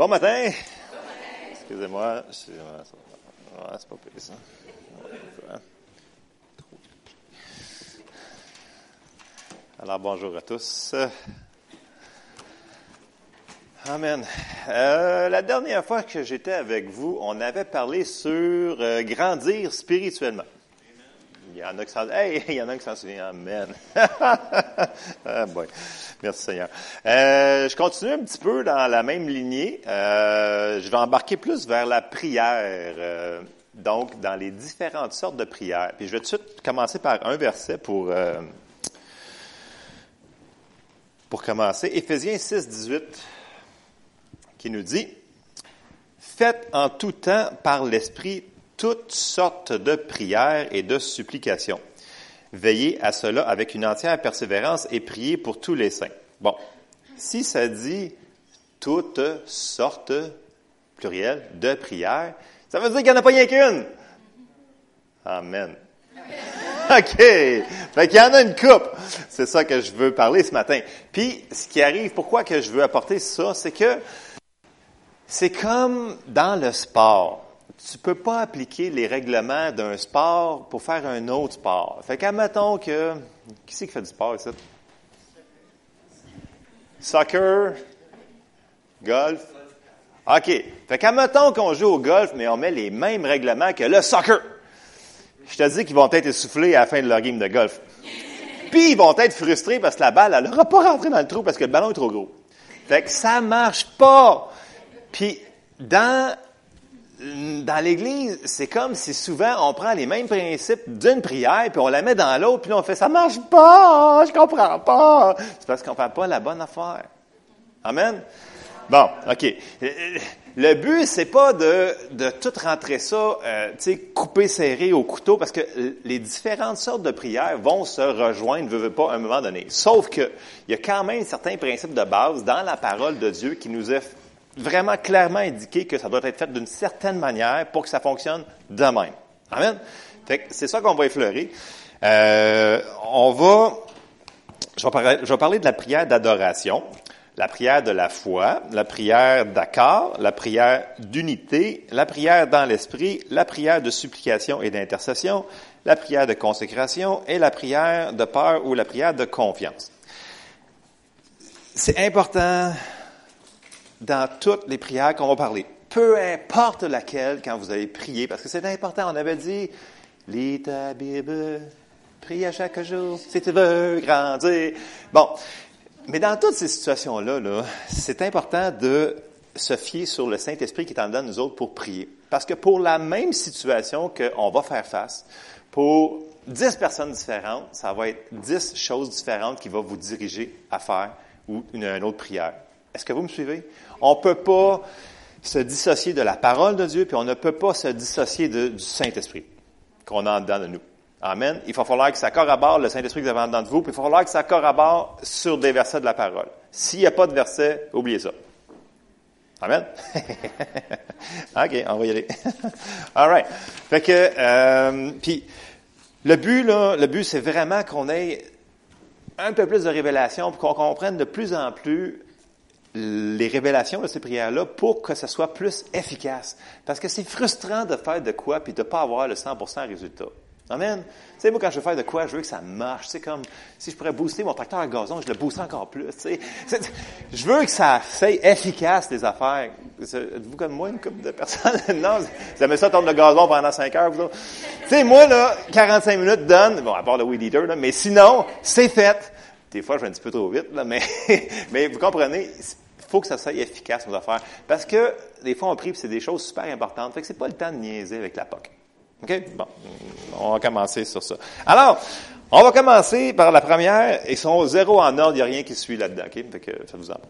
Bon matin. Excusez-moi. C'est pas pire, ça. Alors, bonjour à tous. Amen. Euh, la dernière fois que j'étais avec vous, on avait parlé sur euh, grandir spirituellement. Il y en a qui s'en, hey, il y en a qui s'en souviennent. Amen. ah boy. Merci Seigneur. Euh, je continue un petit peu dans la même lignée. Euh, je vais embarquer plus vers la prière, euh, donc dans les différentes sortes de prières. Puis je vais tout de suite commencer par un verset pour pour commencer. Éphésiens 6, 18, qui nous dit Faites en tout temps par l'Esprit toutes sortes de prières et de supplications. Veillez à cela avec une entière persévérance et priez pour tous les saints. Bon, si ça dit toutes sortes, pluriel, de prières, ça veut dire qu'il n'y en a pas qu'une. Amen. OK. Fait qu'il y en a une coupe. C'est ça que je veux parler ce matin. Puis, ce qui arrive, pourquoi que je veux apporter ça, c'est que c'est comme dans le sport tu peux pas appliquer les règlements d'un sport pour faire un autre sport. Fait qu'admettons que, qui c'est qui fait du sport ici? Soccer? Golf? OK. Fait qu'admettons qu'on joue au golf, mais on met les mêmes règlements que le soccer. Je te dis qu'ils vont être essoufflés à la fin de leur game de golf. Puis ils vont être frustrés parce que la balle, elle n'aura pas rentré dans le trou parce que le ballon est trop gros. Fait que ça marche pas. Puis dans dans l'Église, c'est comme si souvent on prend les mêmes principes d'une prière, puis on la met dans l'autre, puis on fait ça marche pas, je comprends pas. C'est parce qu'on fait pas la bonne affaire. Amen? Bon, ok. Le but c'est pas de de tout rentrer ça, euh, tu sais, couper serré au couteau, parce que les différentes sortes de prières vont se rejoindre, ne veut pas à un moment donné. Sauf que il y a quand même certains principes de base dans la parole de Dieu qui nous est vraiment clairement indiqué que ça doit être fait d'une certaine manière pour que ça fonctionne de même. Amen? c'est ça qu'on va effleurer. Euh, on va, je vais, parler, je vais parler de la prière d'adoration, la prière de la foi, la prière d'accord, la prière d'unité, la prière dans l'esprit, la prière de supplication et d'intercession, la prière de consécration et la prière de peur ou la prière de confiance. C'est important dans toutes les prières qu'on va parler. Peu importe laquelle, quand vous allez prier, parce que c'est important. On avait dit, lis ta Bible, prie à chaque jour, si tu veux grandir. Bon. Mais dans toutes ces situations-là, -là, c'est important de se fier sur le Saint-Esprit qui est en dedans de nous autres pour prier. Parce que pour la même situation qu'on va faire face, pour dix personnes différentes, ça va être dix choses différentes qui vont vous diriger à faire ou une, une autre prière. Est-ce que vous me suivez? On ne peut pas se dissocier de la parole de Dieu, puis on ne peut pas se dissocier du Saint-Esprit qu'on a en dedans de nous. Amen. Il va falloir que ça corrobore le Saint-Esprit que vous avez en dedans de vous, puis il va falloir que ça corrobore sur des versets de la parole. S'il n'y a pas de verset, oubliez ça. Amen. OK, on va y aller. All right. Fait que, euh, puis, le but, là, le but, c'est vraiment qu'on ait un peu plus de révélation pour qu'on comprenne de plus en plus les révélations de ces prières-là pour que ça soit plus efficace. Parce que c'est frustrant de faire de quoi puis de pas avoir le 100% résultat. Amen. Tu sais, moi, quand je veux faire de quoi, je veux que ça marche. C'est comme si je pourrais booster mon tracteur à gazon, je le booste encore plus. Tu sais. Je veux que ça soit efficace, les affaires. Êtes-vous comme moi, une couple de personnes? non, ça met ça tourne le gazon pendant 5 heures. Tu sais, moi, là, 45 minutes donne, bon, à part le weed eater, là, mais sinon, c'est fait. Des fois, je vais un petit peu trop vite, là, mais, mais vous comprenez, il faut que ça soit efficace, nos affaires. Parce que, des fois, on prie, c'est des choses super importantes. Fait que c'est pas le temps de niaiser avec la POC. OK? Bon. On va commencer sur ça. Alors, on va commencer par la première. Ils sont zéro en ordre. Il n'y a rien qui suit là-dedans. OK? Fait que ça vous en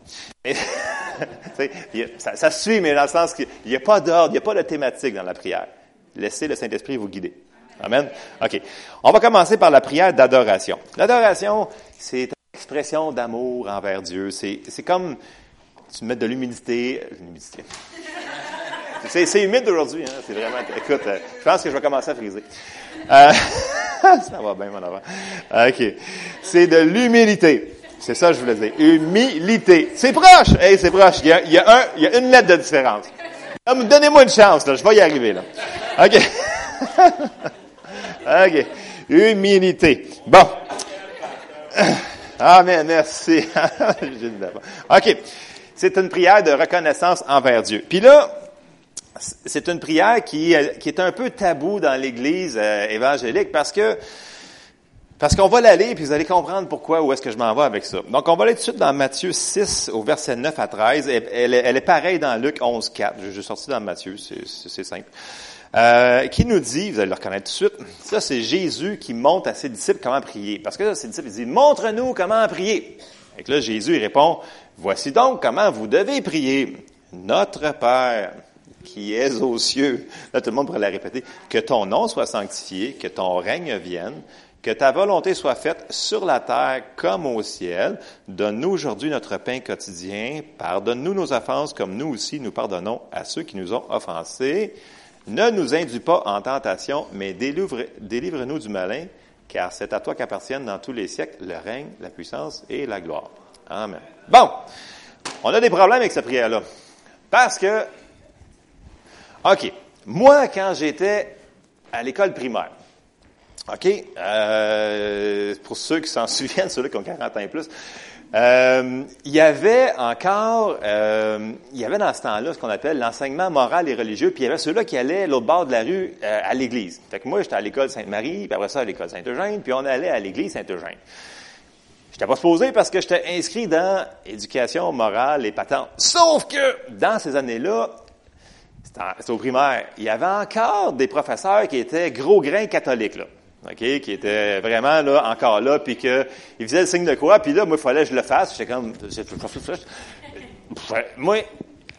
ça, ça suit, mais dans le sens qu'il n'y a pas d'ordre, il n'y a pas de thématique dans la prière. Laissez le Saint-Esprit vous guider. Amen? OK. On va commencer par la prière d'adoration. L'adoration, c'est une expression d'amour envers Dieu. C'est, comme tu mets de l'humidité. L'humidité. C'est, humide aujourd'hui, hein? C'est vraiment. Écoute, euh, je pense que je vais commencer à friser. Euh, ça va bien, mon enfant. OK. C'est de l'humilité. C'est ça que je voulais dire. Humilité. C'est proche. Hey, c'est proche. Il y, a, il, y a un, il y a une lettre de différence. Donnez-moi une chance, là. Je vais y arriver, là. OK. OK. Humilité. Bon. Amen. Merci. OK. C'est une prière de reconnaissance envers Dieu. Puis là, c'est une prière qui, qui, est un peu tabou dans l'Église euh, évangélique parce que parce qu'on va l'aller, puis vous allez comprendre pourquoi, où est-ce que je m'en vais avec ça. Donc, on va aller tout de suite dans Matthieu 6, au verset 9 à 13. Elle, est pareille dans Luc 11, 4. J'ai sorti dans Matthieu, c'est simple. Euh, qui nous dit, vous allez le reconnaître tout de suite, ça c'est Jésus qui montre à ses disciples comment prier. Parce que là, ses disciples, disent, montre-nous comment prier. Et là, Jésus, il répond, voici donc comment vous devez prier. Notre Père, qui es aux cieux. Là, tout le monde pourrait la répéter. Que ton nom soit sanctifié, que ton règne vienne, que ta volonté soit faite sur la terre comme au ciel. Donne-nous aujourd'hui notre pain quotidien. Pardonne-nous nos offenses comme nous aussi nous pardonnons à ceux qui nous ont offensés. Ne nous induis pas en tentation, mais délivre-nous du malin, car c'est à toi qu'appartiennent dans tous les siècles le règne, la puissance et la gloire. Amen. Bon, on a des problèmes avec cette prière-là. Parce que, OK, moi, quand j'étais à l'école primaire, OK? Euh, pour ceux qui s'en souviennent, ceux-là qui ont 40 ans et plus, euh, il y avait encore, euh, il y avait dans ce temps-là ce qu'on appelle l'enseignement moral et religieux, puis il y avait ceux-là qui allaient l'autre bord de la rue euh, à l'église. Fait que moi, j'étais à l'école Sainte-Marie, puis après ça à l'école Saint-Eugène, puis on allait à l'église Saint-Eugène. J'étais pas supposé parce que j'étais inscrit dans éducation morale et patente. Sauf que dans ces années-là, c'était au primaire, il y avait encore des professeurs qui étaient gros grains catholiques, là. OK, qui était vraiment là, encore là, puis qu'il faisait le signe de quoi, puis là, moi, il fallait que je le fasse. J'étais comme, moi,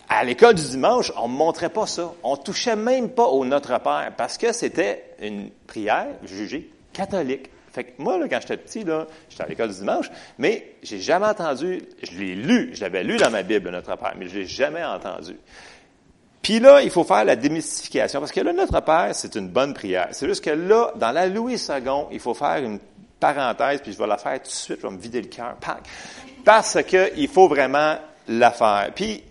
à l'école du dimanche, on ne montrait pas ça. On touchait même pas au Notre Père, parce que c'était une prière jugée catholique. Fait que moi, là, quand j'étais petit, là, j'étais à l'école du dimanche, mais j'ai jamais entendu, je l'ai lu, je l'avais lu dans ma Bible, Notre Père, mais je l'ai jamais entendu. Puis là, il faut faire la démystification, parce que là, Notre Père, c'est une bonne prière. C'est juste que là, dans la Louis II, il faut faire une parenthèse, puis je vais la faire tout de suite, je vais me vider le cœur, parce qu'il faut vraiment la faire. Puis,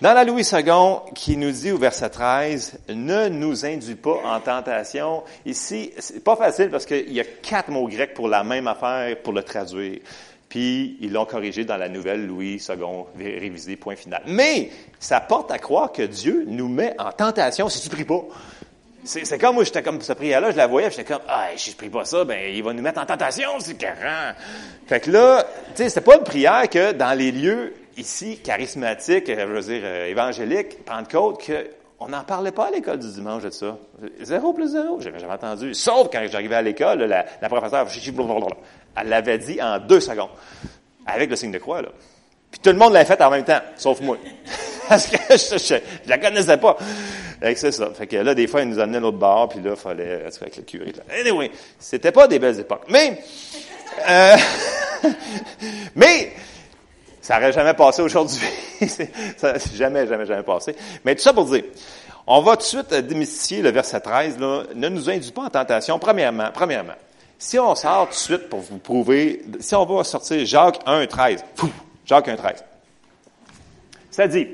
dans la Louis II, qui nous dit au verset 13, ne nous induis pas en tentation. Ici, c'est pas facile parce qu'il y a quatre mots grecs pour la même affaire pour le traduire. Puis ils l'ont corrigé dans la nouvelle Louis II révisée, point final. Mais ça porte à croire que Dieu nous met en tentation si tu pries pas. C'est comme moi, j'étais comme ce prière-là, je la voyais, j'étais comme, ah, si je prie pas ça, ben, il va nous mettre en tentation, c'est carré. Fait que là, tu sais, c'est pas une prière que dans les lieux ici, charismatiques, je veux dire, euh, évangéliques, Pentecôte, que on n'en parlait pas à l'école du dimanche de ça. Zéro plus zéro, j'avais jamais entendu. Sauf quand j'arrivais à l'école, la, la professeure, elle l'avait dit en deux secondes, avec le signe de croix, là. Puis tout le monde l'a fait en même temps, sauf moi. Parce que je, ne la connaissais pas. c'est ça. Fait que là, des fois, ils nous amenaient l'autre bord, puis là, il fallait être avec le curé. Là. Anyway, c'était pas des belles époques. Mais, euh, mais, ça n'aurait jamais passé aujourd'hui. ça jamais, jamais, jamais passé. Mais tout ça pour dire, on va tout de suite démystifier le verset 13, là. Ne nous induis pas en tentation. Premièrement, premièrement, si on sort tout de suite pour vous prouver, si on va sortir Jacques 1, 13, Jacques 1, 13, ça dit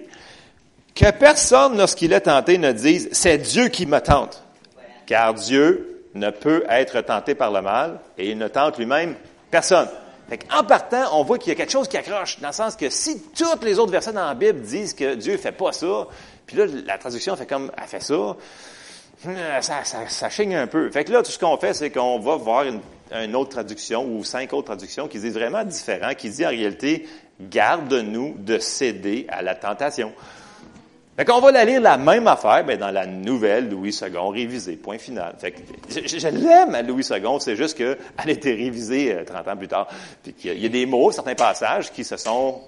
que personne, lorsqu'il est tenté, ne dise c'est Dieu qui me tente. Car Dieu ne peut être tenté par le mal et il ne tente lui-même personne. en partant, on voit qu'il y a quelque chose qui accroche, dans le sens que si toutes les autres versets dans la Bible disent que Dieu fait pas ça, puis là, la traduction fait comme, elle fait ça, ça, ça, ça chigne un peu. Fait que là, tout ce qu'on fait, c'est qu'on va voir une, autre traduction ou cinq autres traductions qui disent vraiment différent, qui dit en réalité, garde-nous de céder à la tentation. Fait qu'on va la lire la même affaire, ben, dans la nouvelle Louis II révisée, point final. Fait que, je, l'aime à Louis II, c'est juste qu'elle a été révisée 30 euh, ans plus tard. Puis il y a des mots, certains passages qui se sont...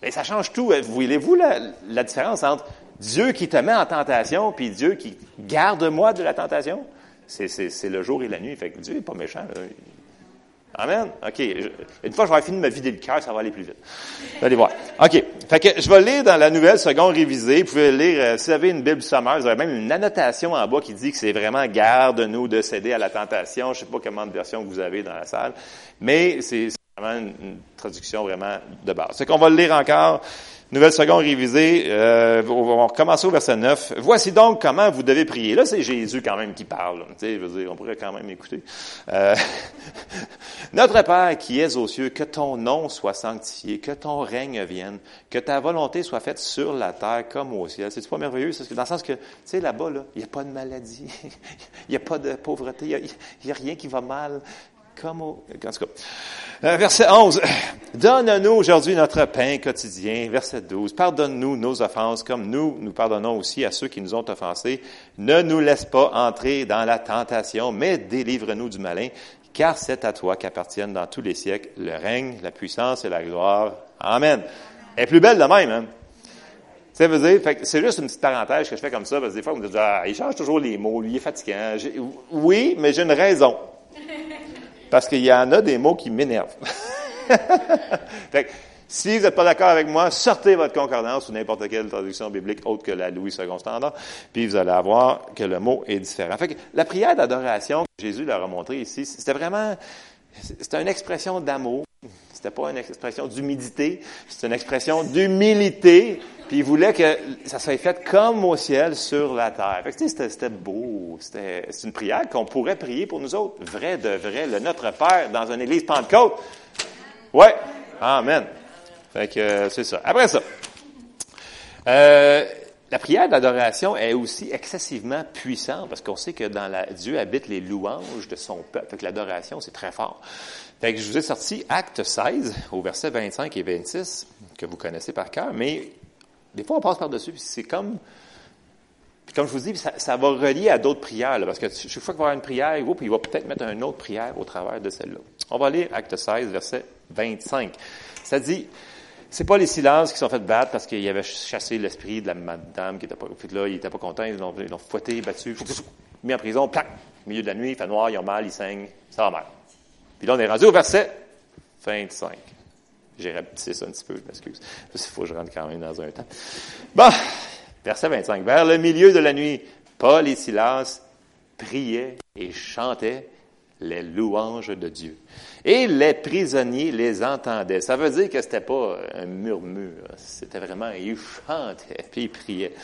Ben, ça change tout. Voyez-vous la, la différence entre Dieu qui te met en tentation, puis Dieu qui garde moi de la tentation, c'est le jour et la nuit. Fait que Dieu n'est pas méchant. Amen. OK. Une fois que j'aurai fini de me vider le cœur, ça va aller plus vite. Allez voir. OK. Fait que je vais lire dans la nouvelle seconde révisée. Vous pouvez lire, euh, si vous avez une Bible sommaire, vous avez même une annotation en bas qui dit que c'est vraiment garde-nous de céder à la tentation. Je sais pas comment de version vous avez dans la salle. Mais c'est vraiment une, traduction vraiment de base. C'est qu'on va le lire encore. Nouvelle seconde révisée, euh, on va recommencer au verset 9. Voici donc comment vous devez prier. Là, c'est Jésus quand même qui parle. Je veux dire, on pourrait quand même écouter. Euh, Notre Père qui es aux cieux, que ton nom soit sanctifié, que ton règne vienne, que ta volonté soit faite sur la terre comme au ciel. C'est pas merveilleux? Dans le sens que, tu sais, là-bas, là, il n'y a pas de maladie, il n'y a pas de pauvreté, il n'y a, rien qui va mal comme au... Euh, verset 11. Donne-nous aujourd'hui notre pain quotidien. Verset 12. Pardonne-nous nos offenses comme nous, nous pardonnons aussi à ceux qui nous ont offensés. Ne nous laisse pas entrer dans la tentation, mais délivre-nous du malin, car c'est à toi qu'appartiennent dans tous les siècles le règne, la puissance et la gloire. Amen. Elle est plus belle de même, hein? Ça veut dire, c'est juste une petite parenthèse que je fais comme ça, parce que des fois, vous me dites, ah, il change toujours les mots, lui, il est fatigant. Oui, mais j'ai une raison. Parce qu'il y en a des mots qui m'énervent. si vous n'êtes pas d'accord avec moi, sortez votre concordance ou n'importe quelle traduction biblique autre que la Louis II standard, puis vous allez voir que le mot est différent. Fait la prière d'adoration que Jésus leur a montré ici, c'était vraiment, c'était une expression d'amour. C'était pas une expression d'humidité, c'était une expression d'humilité puis il voulait que ça soit fait comme au ciel sur la terre. C'était, c'était beau. C'était, c'est une prière qu'on pourrait prier pour nous autres. Vrai de vrai, le Notre Père dans une église Pentecôte. Ouais. Amen. Fait que euh, c'est ça. Après ça. Euh, la prière d'adoration est aussi excessivement puissante parce qu'on sait que dans la, Dieu habite les louanges de son peuple. Fait que l'adoration, c'est très fort. Fait que je vous ai sorti Acte 16 au verset 25 et 26 que vous connaissez par cœur, mais des fois, on passe par-dessus, puis c'est comme... Puis comme je vous dis, ça, va relier à d'autres prières, parce que chaque fois qu'il va y avoir une prière, il va peut-être mettre une autre prière au travers de celle-là. On va lire Acte 16, verset 25. Ça dit, c'est pas les silences qui sont fait battre parce qu'il avait chassé l'esprit de la madame qui était pas, là, il était pas content, ils l'ont, fouetté, battu, mis en prison, plac, milieu de la nuit, il fait noir, ils ont mal, ils saignent, ça va mal. Puis là, on est rendu au verset 25. J'ai rapetissé ça un petit peu, excuse. Il faut que je rentre quand même dans un temps. Bon, verset 25. Vers le milieu de la nuit, Paul et Silas priaient et chantaient les louanges de Dieu. Et les prisonniers les entendaient. Ça veut dire que c'était pas un murmure. C'était vraiment, ils chantaient, puis ils priaient.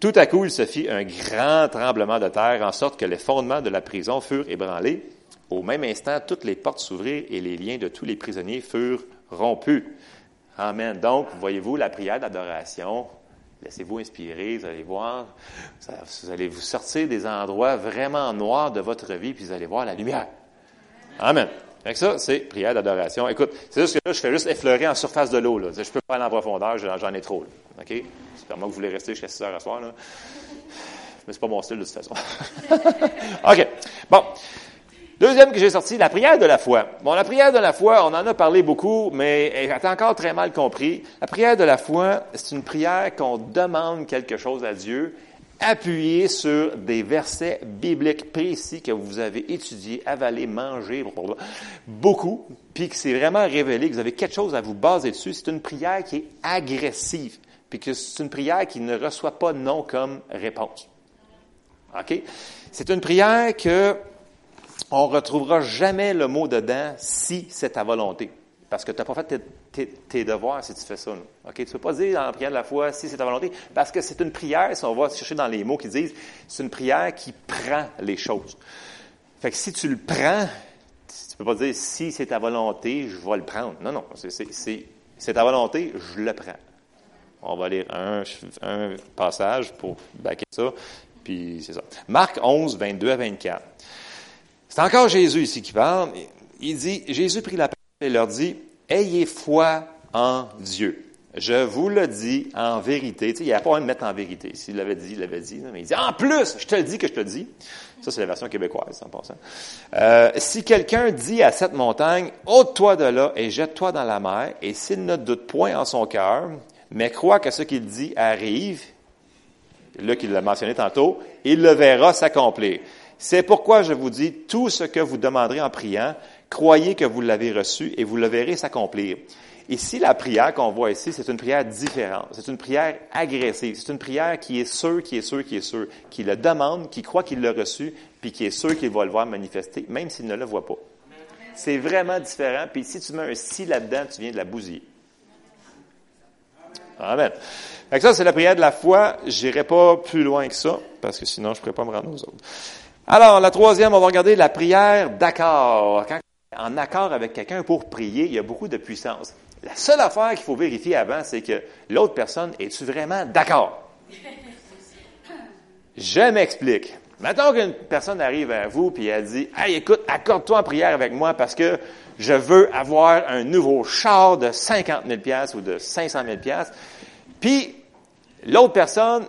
Tout à coup, il se fit un grand tremblement de terre, en sorte que les fondements de la prison furent ébranlés. Au même instant, toutes les portes s'ouvrirent et les liens de tous les prisonniers furent rompu. Amen. Donc, voyez-vous, la prière d'adoration, laissez-vous inspirer, vous allez voir, vous allez vous sortir des endroits vraiment noirs de votre vie, puis vous allez voir la lumière. Amen. Fait ça, c'est prière d'adoration. Écoute, c'est juste que là, je fais juste effleurer en surface de l'eau. Là. Je peux pas aller en profondeur, j'en ai trop. Là. OK? Moi que vous voulez rester jusqu'à 6 heures à soir. Là. Mais c'est pas mon style de toute façon. OK. Bon. Deuxième que j'ai sorti, la prière de la foi. Bon, la prière de la foi, on en a parlé beaucoup, mais elle est encore très mal compris. La prière de la foi, c'est une prière qu'on demande quelque chose à Dieu, appuyée sur des versets bibliques précis que vous avez étudiés, avalés, mangés, beaucoup, puis que c'est vraiment révélé, que vous avez quelque chose à vous baser dessus. C'est une prière qui est agressive, puis que c'est une prière qui ne reçoit pas non comme réponse. OK? C'est une prière que on retrouvera jamais le mot dedans si c'est ta volonté. Parce que tu n'as pas fait tes, devoirs si tu fais ça. Ok, Tu ne peux pas dire la prière de la foi si c'est ta volonté, parce que c'est une prière, si on va chercher dans les mots qui disent, c'est une prière qui prend les choses. Fait que si tu le prends, tu ne peux pas dire si c'est ta volonté, je vais le prendre. Non, non, c'est ta volonté, je le prends. On va lire un, un passage pour baquer ça, puis c'est ça. Marc 11, 22 à 24. C'est encore Jésus ici qui parle. Il dit, Jésus prit la parole et leur dit, ayez foi en Dieu. Je vous le dis en vérité. Tu il n'y a pas à me mettre en vérité. S'il l'avait dit, il l'avait dit. Mais il dit, en plus, je te le dis que je te le dis. Ça, c'est la version québécoise, en passant. Euh, si quelqu'un dit à cette montagne, ôte-toi de là et jette-toi dans la mer, et s'il ne doute point en son cœur, mais croit que ce qu'il dit arrive, là qu'il l'a mentionné tantôt, il le verra s'accomplir. C'est pourquoi je vous dis, tout ce que vous demanderez en priant, croyez que vous l'avez reçu et vous le verrez s'accomplir. Ici, la prière qu'on voit ici, c'est une prière différente. C'est une prière agressive. C'est une prière qui est sûre, qui est sûre, qui est sûre, qui le demande, qui croit qu'il l'a reçu, puis qui est sûr qu'il va le voir manifester, même s'il ne le voit pas. C'est vraiment différent. Puis si tu mets un si là-dedans, tu viens de la bousiller. Amen. Fait ça, c'est la prière de la foi. J'irai pas plus loin que ça, parce que sinon, je pourrais pas me rendre aux autres. Alors, la troisième, on va regarder la prière d'accord. Quand on est en accord avec quelqu'un pour prier, il y a beaucoup de puissance. La seule affaire qu'il faut vérifier avant, c'est que l'autre personne, est-tu vraiment d'accord? Je m'explique. Maintenant qu'une personne arrive à vous et elle dit Hey, écoute, accorde-toi en prière avec moi parce que je veux avoir un nouveau char de 50 000 ou de 500 000 Puis l'autre personne,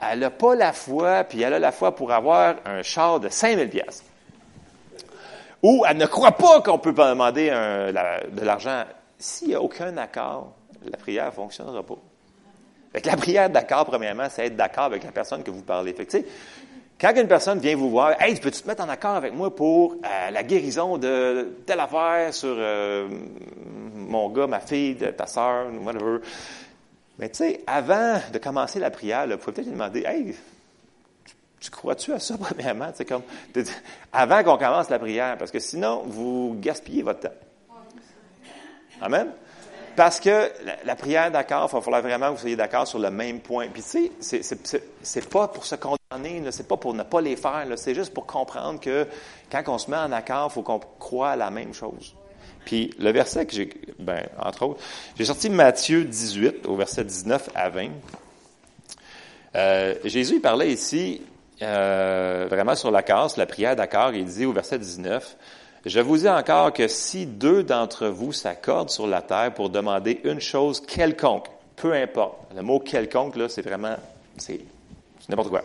elle n'a pas la foi, puis elle a la foi pour avoir un char de 5 000 Ou elle ne croit pas qu'on peut demander de l'argent. S'il n'y a aucun accord, la prière ne fonctionnera pas. la prière d'accord, premièrement, c'est être d'accord avec la personne que vous parlez. Fait que, quand une personne vient vous voir, hey, peux-tu te mettre en accord avec moi pour euh, la guérison de telle affaire sur euh, mon gars, ma fille, ta soeur, whatever. Mais tu sais, avant de commencer la prière, il faut peut-être demander, hey, tu crois-tu à ça premièrement? C'est comme, avant qu'on commence la prière, parce que sinon, vous gaspillez votre temps. Amen? Parce que la, prière d'accord, il va falloir vraiment que vous soyez d'accord sur le même point. Puis tu sais, c'est pas pour se condamner, c'est pas pour ne pas les faire, c'est juste pour comprendre que quand on se met en accord, il faut qu'on croit à la même chose. Puis le verset que j'ai, ben, entre autres, j'ai sorti Matthieu 18 au verset 19 à 20. Euh, Jésus, il parlait ici euh, vraiment sur la casse, la prière d'accord, il dit au verset 19, je vous dis encore que si deux d'entre vous s'accordent sur la terre pour demander une chose quelconque, peu importe, le mot quelconque, là, c'est vraiment, c'est n'importe quoi.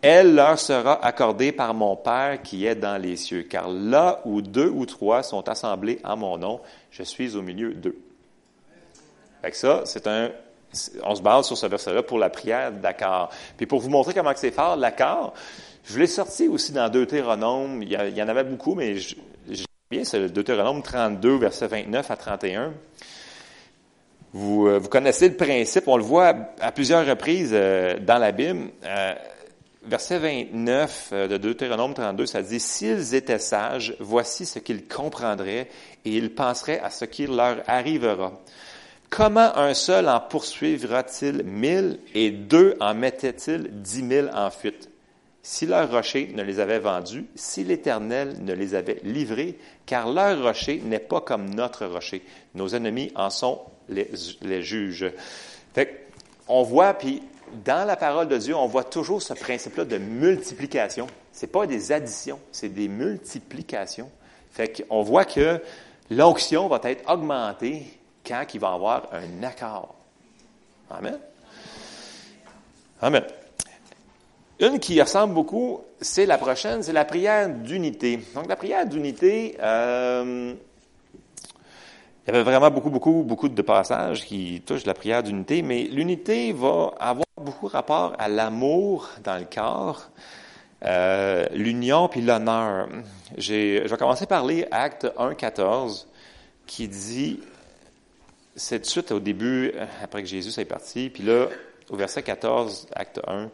Elle leur sera accordée par mon Père qui est dans les cieux, car là où deux ou trois sont assemblés en mon nom, je suis au milieu d'eux. Fait que ça, c'est un, on se base sur ce verset-là pour la prière d'accord. Puis pour vous montrer comment c'est fort, l'accord, je l'ai sorti aussi dans Deutéronome. Il y, en avait beaucoup, mais je, bien, c'est le Deutéronome 32, verset 29 à 31. Vous, euh, vous connaissez le principe, on le voit à, plusieurs reprises euh, dans la Bible. Euh, verset 29 de Deutéronome 32, ça dit, S'ils étaient sages, voici ce qu'ils comprendraient et ils penseraient à ce qui leur arrivera. Comment un seul en poursuivra-t-il mille et deux en mettait-il dix mille en fuite? si leur rocher ne les avait vendus, si l'Éternel ne les avait livrés, car leur rocher n'est pas comme notre rocher. Nos ennemis en sont les, juges. Fait on voit, puis dans la parole de Dieu, on voit toujours ce principe-là de multiplication. Ce n'est pas des additions, c'est des multiplications. Fait qu'on voit que l'onction va être augmentée quand il va y avoir un accord. Amen. Amen. Une qui ressemble beaucoup, c'est la prochaine, c'est la prière d'unité. Donc la prière d'unité, euh, il y avait vraiment beaucoup, beaucoup, beaucoup de passages qui touchent la prière d'unité, mais l'unité va avoir beaucoup rapport à l'amour dans le corps, euh, l'union puis l'honneur. Je vais commencer par lire Acte 1, 14, qui dit, c'est de suite au début, après que Jésus est parti, puis là, au verset 14, Acte 1,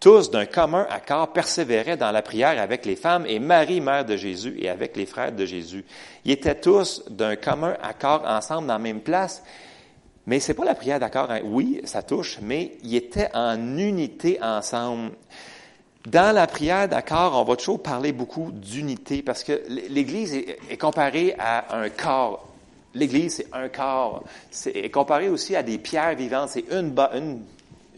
tous d'un commun accord persévéraient dans la prière avec les femmes et Marie, mère de Jésus, et avec les frères de Jésus. Ils étaient tous d'un commun accord ensemble dans la même place. Mais c'est pas la prière d'accord. Hein. Oui, ça touche, mais ils étaient en unité ensemble. Dans la prière d'accord, on va toujours parler beaucoup d'unité parce que l'Église est, comparée à un corps. L'Église, c'est un corps. C'est comparé aussi à des pierres vivantes. C'est une, une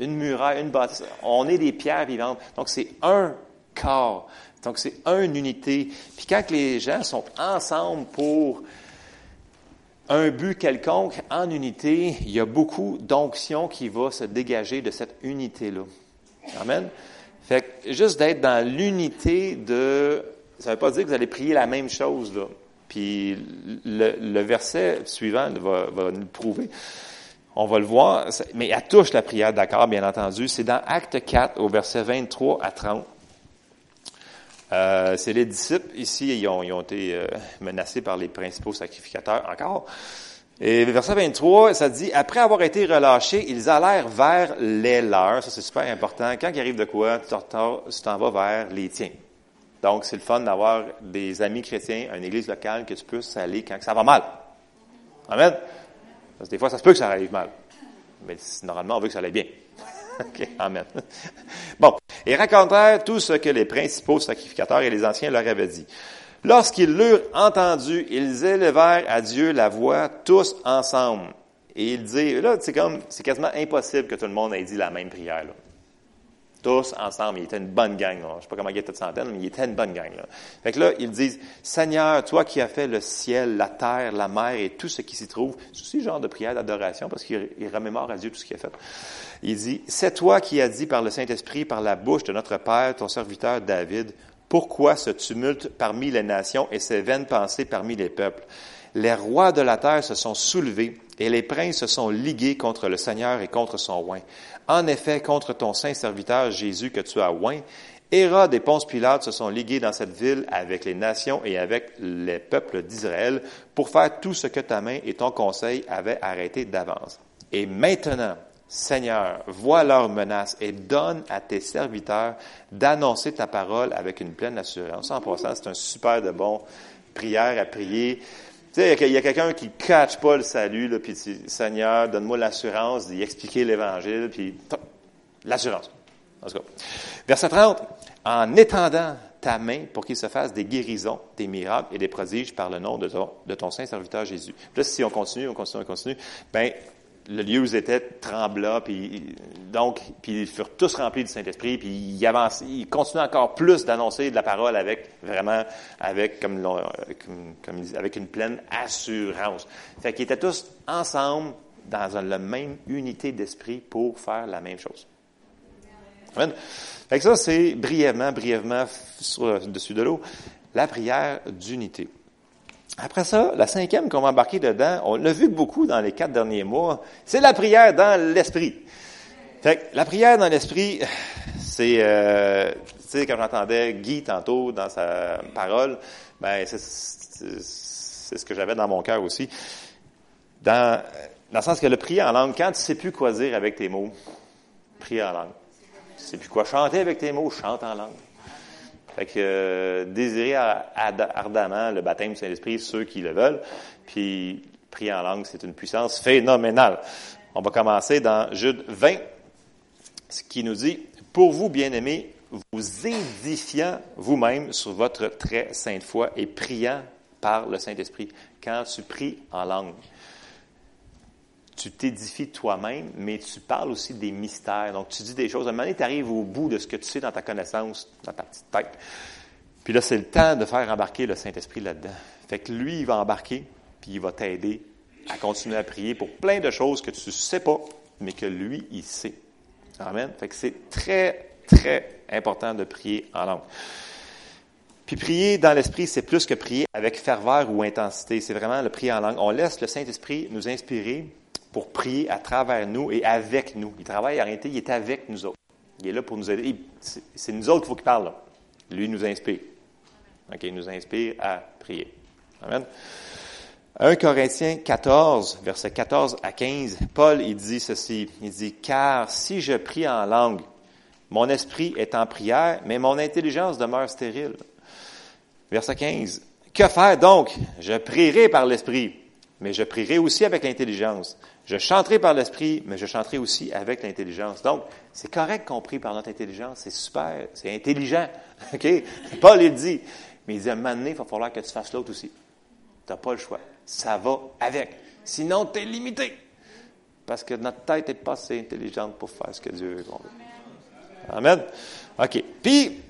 une muraille, une bâtisse. On est des pierres vivantes. Donc, c'est un corps. Donc, c'est une unité. Puis quand les gens sont ensemble pour un but quelconque, en unité, il y a beaucoup d'onction qui va se dégager de cette unité-là. Amen. Fait que juste d'être dans l'unité de... Ça ne veut pas dire que vous allez prier la même chose, là. Puis le, verset suivant va, va nous le prouver. On va le voir, mais elle touche la prière d'accord, bien entendu. C'est dans Acte 4, au verset 23 à 30. Euh, c'est les disciples, ici, ils ont, été euh, menacés par les principaux sacrificateurs encore. Et verset 23, ça dit, après avoir été relâchés, ils allèrent vers les leurs. Ça, c'est super important. Quand il arrive de quoi, tu t'en vas vers les tiens. Donc, c'est le fun d'avoir des amis chrétiens, une église locale que tu puisses aller quand ça va mal. Amen. Parce que des fois, ça se peut que ça arrive mal. Mais normalement, on veut que ça aille bien. Amen. Bon, et racontèrent tout ce que les principaux sacrificateurs et les anciens leur avaient dit. Lorsqu'ils l'eurent entendu, ils élevèrent à Dieu la voix tous ensemble. Et ils dirent, là, c'est comme, c'est quasiment impossible que tout le monde ait dit la même prière, là. Tous ensemble. Il était une bonne gang. Je ne sais pas comment il était de centaines, mais il était une bonne gang. Là. Fait que là, ils disent, Seigneur, toi qui as fait le ciel, la terre, la mer et tout ce qui s'y trouve, c'est aussi le genre de prière d'adoration parce qu'il remémore à Dieu tout ce qu'il a fait. Il dit, c'est toi qui as dit par le Saint-Esprit, par la bouche de notre Père, ton serviteur David, pourquoi ce tumulte parmi les nations et ces vaines pensées parmi les peuples? Les rois de la terre se sont soulevés et les princes se sont ligués contre le Seigneur et contre son roi. En effet, contre ton saint serviteur Jésus que tu as oint, Hérode et Ponce Pilate se sont ligués dans cette ville avec les nations et avec les peuples d'Israël pour faire tout ce que ta main et ton conseil avaient arrêté d'avance. Et maintenant, Seigneur, vois leurs menaces et donne à tes serviteurs d'annoncer ta parole avec une pleine assurance. En passant, c'est un super de bon prière à prier. Tu sais, il y a quelqu'un qui ne catch pas le salut, là, puis Seigneur, donne-moi l'assurance d'y expliquer l'Évangile, puis l'assurance. Verset 30. En étendant ta main pour qu'il se fasse des guérisons, des miracles et des prodiges par le nom de ton, de ton saint serviteur Jésus. Puis là, si on continue, on continue, on continue, ben le lieu où ils étaient trembla, puis donc, puis ils furent tous remplis du Saint-Esprit, puis ils avancent, ils continuent encore plus d'annoncer de la parole avec vraiment, avec comme, comme, avec une pleine assurance. Fait qu'ils étaient tous ensemble dans la même unité d'esprit pour faire la même chose. Amen. Fait que ça, c'est brièvement, brièvement sur le dessus de l'eau, la prière d'unité. Après ça, la cinquième qu'on va embarquer dedans, on l'a vu beaucoup dans les quatre derniers mois, c'est la prière dans l'esprit. Fait la prière dans l'esprit, c'est, euh, tu sais, quand j'entendais Guy tantôt dans sa parole, ben c'est, ce que j'avais dans mon cœur aussi. Dans, dans le sens que le prier en langue, quand tu sais plus quoi dire avec tes mots, prie en langue. Tu sais plus quoi chanter avec tes mots, chante en langue. Fait euh, désirer ardemment le baptême du Saint-Esprit, ceux qui le veulent, puis prier en langue, c'est une puissance phénoménale. On va commencer dans Jude 20, ce qui nous dit, pour vous, bien-aimés, vous édifiant vous-même sur votre très sainte foi et priant par le Saint-Esprit. Quand tu pries en langue, tu t'édifies toi-même, mais tu parles aussi des mystères. Donc, tu dis des choses. À un moment donné, tu arrives au bout de ce que tu sais dans ta connaissance, dans ta petite tête. Puis là, c'est le temps de faire embarquer le Saint-Esprit là-dedans. Fait que lui, il va embarquer, puis il va t'aider à continuer à prier pour plein de choses que tu ne sais pas, mais que lui, il sait. Amen. Fait que c'est très, très important de prier en langue. Puis prier dans l'esprit, c'est plus que prier avec ferveur ou intensité. C'est vraiment le prier en langue. On laisse le Saint-Esprit nous inspirer, pour prier à travers nous et avec nous. Il travaille en réalité, il est avec nous autres. Il est là pour nous aider. C'est nous autres qu'il faut qu'il parle. Là. Lui nous inspire. OK, il nous inspire à prier. Amen. 1 Corinthiens 14, versets 14 à 15, Paul, il dit ceci. Il dit, car si je prie en langue, mon esprit est en prière, mais mon intelligence demeure stérile. Verset 15, que faire donc? Je prierai par l'esprit, mais je prierai aussi avec l'intelligence. Je chanterai par l'esprit, mais je chanterai aussi avec l'intelligence. Donc, c'est correct qu'on prie par notre intelligence. C'est super. C'est intelligent. OK? Paul, il dit. Mais il dit, à un moment donné, il va falloir que tu fasses l'autre aussi. Tu n'as pas le choix. Ça va avec. Sinon, tu es limité. Parce que notre tête n'est pas assez intelligente pour faire ce que Dieu veut qu'on. Amen. OK. Puis,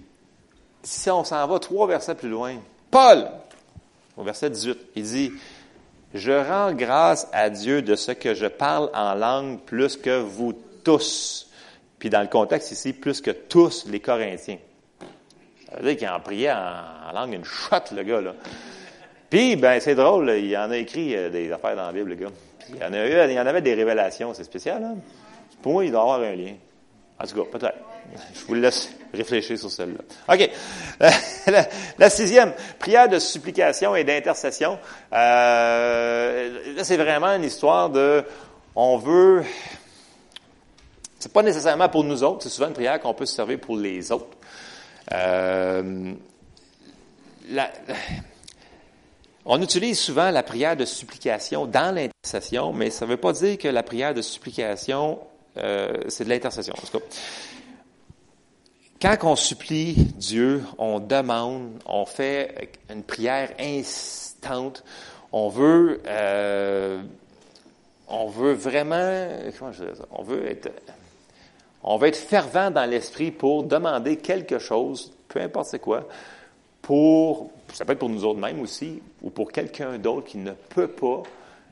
si on s'en va trois versets plus loin, Paul, au verset 18, il dit, je rends grâce à Dieu de ce que je parle en langue plus que vous tous. Puis dans le contexte ici, plus que tous les Corinthiens. Ça veut dire qu'il en priait en, langue une shot, le gars, là. Puis, ben, c'est drôle, il en a écrit euh, des affaires dans la Bible, le gars. il y en, a eu, il en avait des révélations, c'est spécial, hein? Pour moi, il doit avoir un lien. En tout cas, peut-être. Je vous laisse réfléchir sur celle-là. OK. La, sixième, prière de supplication et d'intercession. Euh, là, c'est vraiment une histoire de, on veut, c'est pas nécessairement pour nous autres, c'est souvent une prière qu'on peut se servir pour les autres. Euh, on utilise souvent la prière de supplication dans l'intercession, mais ça ne veut pas dire que la prière de supplication, euh, c'est de l'intercession. En tout cas, quand on supplie Dieu, on demande, on fait une prière instante, on veut, euh, on veut vraiment, comment je dire on veut être, on veut être fervent dans l'esprit pour demander quelque chose, peu importe c'est quoi, pour, ça peut être pour nous autres mêmes aussi, ou pour quelqu'un d'autre qui ne peut pas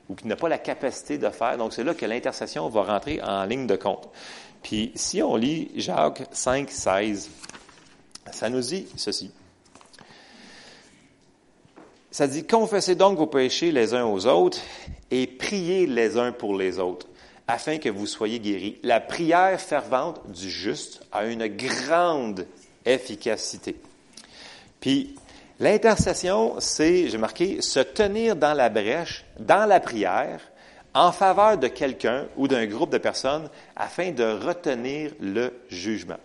ou qui n'a pas la capacité de faire. Donc, c'est là que l'intercession va rentrer en ligne de compte. Puis, si on lit Jacques 5, 16, ça nous dit ceci. Ça dit, confessez donc vos péchés les uns aux autres et priez les uns pour les autres, afin que vous soyez guéris. La prière fervente du juste a une grande efficacité. Puis, l'intercession, c'est, j'ai marqué, se tenir dans la brèche, dans la prière, en faveur de quelqu'un ou d'un groupe de personnes afin de retenir le jugement.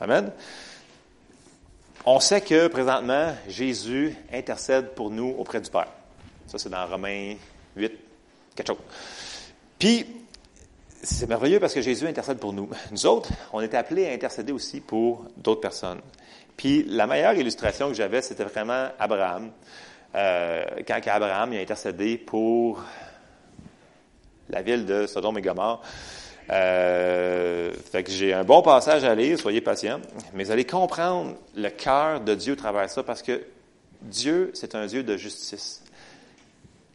Amen. On sait que présentement, Jésus intercède pour nous auprès du Père. Ça, c'est dans Romains 8, quelque chose. Puis, c'est merveilleux parce que Jésus intercède pour nous. Nous autres, on est appelés à intercéder aussi pour d'autres personnes. Puis la meilleure illustration que j'avais, c'était vraiment Abraham. Euh, quand Abraham a intercédé pour la ville de Sodome et Gomorre. Euh, que j'ai un bon passage à lire, soyez patients, mais allez comprendre le cœur de Dieu à travers ça, parce que Dieu, c'est un Dieu de justice.